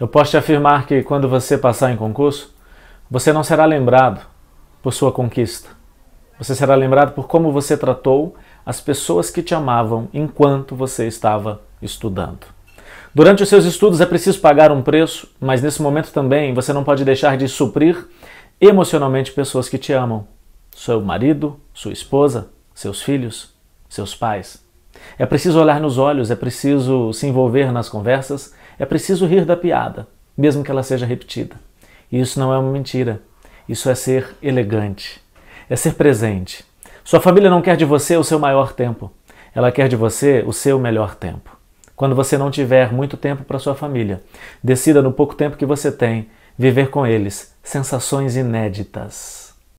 Eu posso te afirmar que quando você passar em concurso, você não será lembrado por sua conquista. Você será lembrado por como você tratou as pessoas que te amavam enquanto você estava estudando. Durante os seus estudos é preciso pagar um preço, mas nesse momento também você não pode deixar de suprir emocionalmente pessoas que te amam. Seu marido, sua esposa, seus filhos, seus pais. É preciso olhar nos olhos, é preciso se envolver nas conversas, é preciso rir da piada, mesmo que ela seja repetida. E isso não é uma mentira, isso é ser elegante, é ser presente. Sua família não quer de você o seu maior tempo, ela quer de você o seu melhor tempo. Quando você não tiver muito tempo para sua família, decida no pouco tempo que você tem viver com eles sensações inéditas.